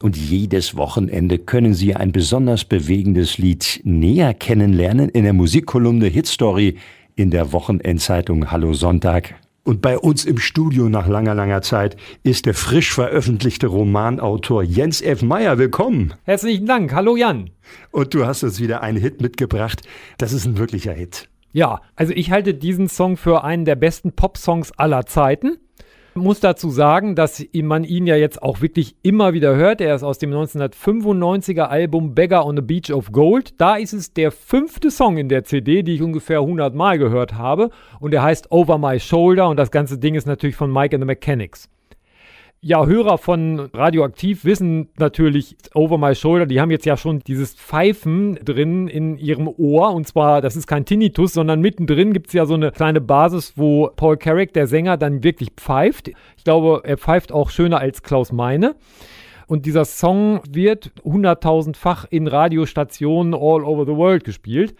Und jedes Wochenende können Sie ein besonders bewegendes Lied näher kennenlernen in der Musikkolumne Hitstory in der Wochenendzeitung Hallo Sonntag. Und bei uns im Studio nach langer, langer Zeit ist der frisch veröffentlichte Romanautor Jens F. Meyer. Willkommen. Herzlichen Dank. Hallo Jan. Und du hast uns wieder einen Hit mitgebracht. Das ist ein wirklicher Hit. Ja, also ich halte diesen Song für einen der besten Pop-Songs aller Zeiten muss dazu sagen, dass man ihn ja jetzt auch wirklich immer wieder hört. Er ist aus dem 1995er Album Beggar on the Beach of Gold. Da ist es der fünfte Song in der CD, die ich ungefähr 100 Mal gehört habe. Und er heißt Over My Shoulder. Und das ganze Ding ist natürlich von Mike and the Mechanics. Ja, Hörer von Radioaktiv wissen natürlich Over My Shoulder, die haben jetzt ja schon dieses Pfeifen drin in ihrem Ohr. Und zwar, das ist kein Tinnitus, sondern mittendrin gibt es ja so eine kleine Basis, wo Paul Carrick, der Sänger, dann wirklich pfeift. Ich glaube, er pfeift auch schöner als Klaus Meine. Und dieser Song wird hunderttausendfach in Radiostationen all over the world gespielt.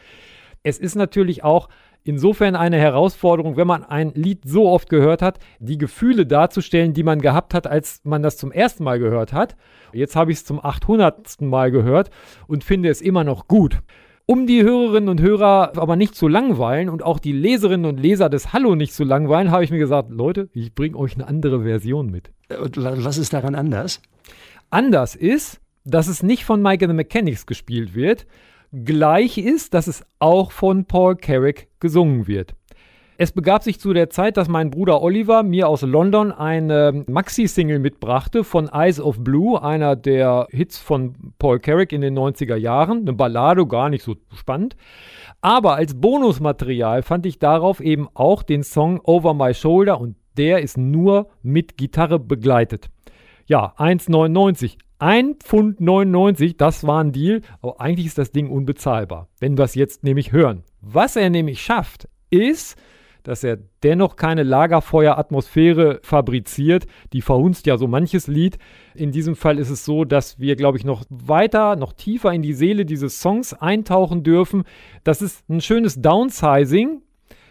Es ist natürlich auch insofern eine Herausforderung, wenn man ein Lied so oft gehört hat, die Gefühle darzustellen, die man gehabt hat, als man das zum ersten Mal gehört hat. Jetzt habe ich es zum 800. Mal gehört und finde es immer noch gut. Um die Hörerinnen und Hörer aber nicht zu langweilen und auch die Leserinnen und Leser des Hallo nicht zu langweilen, habe ich mir gesagt, Leute, ich bringe euch eine andere Version mit. Und was ist daran anders? Anders ist, dass es nicht von Mike and the Mechanics gespielt wird, gleich ist, dass es auch von Paul Carrick gesungen wird. Es begab sich zu der Zeit, dass mein Bruder Oliver mir aus London eine Maxi-Single mitbrachte von Eyes of Blue, einer der Hits von Paul Carrick in den 90er Jahren. Eine Ballade, gar nicht so spannend. Aber als Bonusmaterial fand ich darauf eben auch den Song Over My Shoulder und der ist nur mit Gitarre begleitet. Ja, 1,99. 1 Pfund 99, das war ein Deal, aber eigentlich ist das Ding unbezahlbar, wenn wir es jetzt nämlich hören. Was er nämlich schafft, ist, dass er dennoch keine Lagerfeueratmosphäre fabriziert. Die verhunzt ja so manches Lied. In diesem Fall ist es so, dass wir, glaube ich, noch weiter, noch tiefer in die Seele dieses Songs eintauchen dürfen. Das ist ein schönes Downsizing.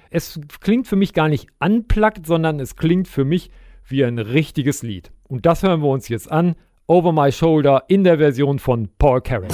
Es klingt für mich gar nicht unplugged, sondern es klingt für mich wie ein richtiges Lied. Und das hören wir uns jetzt an. Over My Shoulder in der Version von Paul Carrick.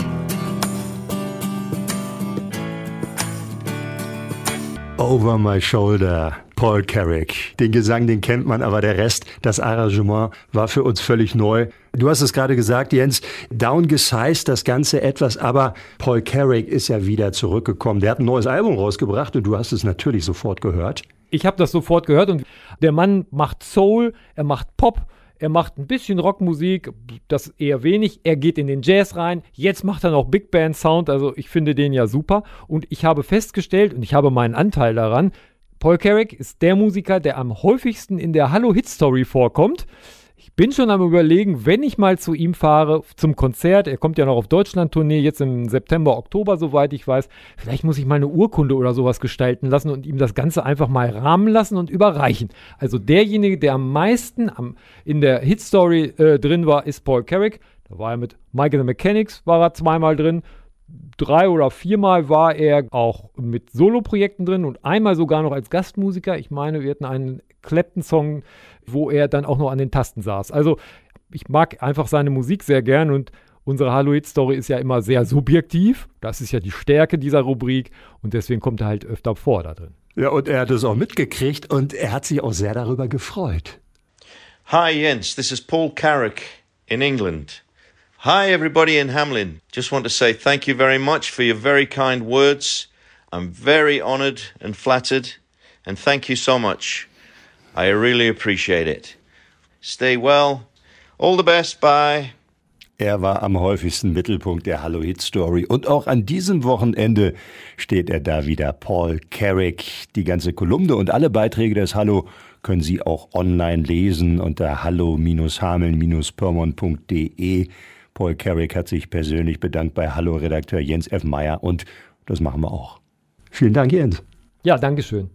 Over My Shoulder, Paul Carrick. Den Gesang, den kennt man, aber der Rest, das Arrangement war für uns völlig neu. Du hast es gerade gesagt, Jens, downgesized das Ganze etwas, aber Paul Carrick ist ja wieder zurückgekommen. Der hat ein neues Album rausgebracht und du hast es natürlich sofort gehört. Ich habe das sofort gehört und der Mann macht Soul, er macht Pop, er macht ein bisschen Rockmusik, das eher wenig. Er geht in den Jazz rein. Jetzt macht er noch Big Band Sound. Also ich finde den ja super. Und ich habe festgestellt, und ich habe meinen Anteil daran, Paul Carrick ist der Musiker, der am häufigsten in der Hallo Hit Story vorkommt. Bin schon am überlegen, wenn ich mal zu ihm fahre zum Konzert, er kommt ja noch auf Deutschland-Tournee, jetzt im September, Oktober, soweit ich weiß, vielleicht muss ich mal eine Urkunde oder sowas gestalten lassen und ihm das Ganze einfach mal rahmen lassen und überreichen. Also derjenige, der am meisten am, in der Hit-Story äh, drin war, ist Paul Carrick. Da war er mit Michael the Mechanics, war er zweimal drin drei oder viermal war er auch mit Soloprojekten drin und einmal sogar noch als Gastmusiker. Ich meine, wir hatten einen Clapton-Song, wo er dann auch noch an den Tasten saß. Also ich mag einfach seine Musik sehr gern und unsere Halloween-Story ist ja immer sehr subjektiv. Das ist ja die Stärke dieser Rubrik und deswegen kommt er halt öfter vor da drin. Ja, und er hat es auch mitgekriegt und er hat sich auch sehr darüber gefreut. Hi Jens, this is Paul Carrick in England. Hi everybody in Hamlin. Just want to say thank you very much for your very kind words. I'm very honored and flattered and thank you so much. I really appreciate it. Stay well. All the best. Bye. Er war am häufigsten Mittelpunkt der Hallo Hit Story und auch an diesem Wochenende steht er da wieder. Paul Carrick. Die ganze Kolumne und alle Beiträge des Hallo können Sie auch online lesen unter hallo-hameln-pyrmont.de. Paul Carrick hat sich persönlich bedankt bei Hallo-Redakteur Jens F. Meyer und das machen wir auch. Vielen Dank, Jens. Ja, Dankeschön.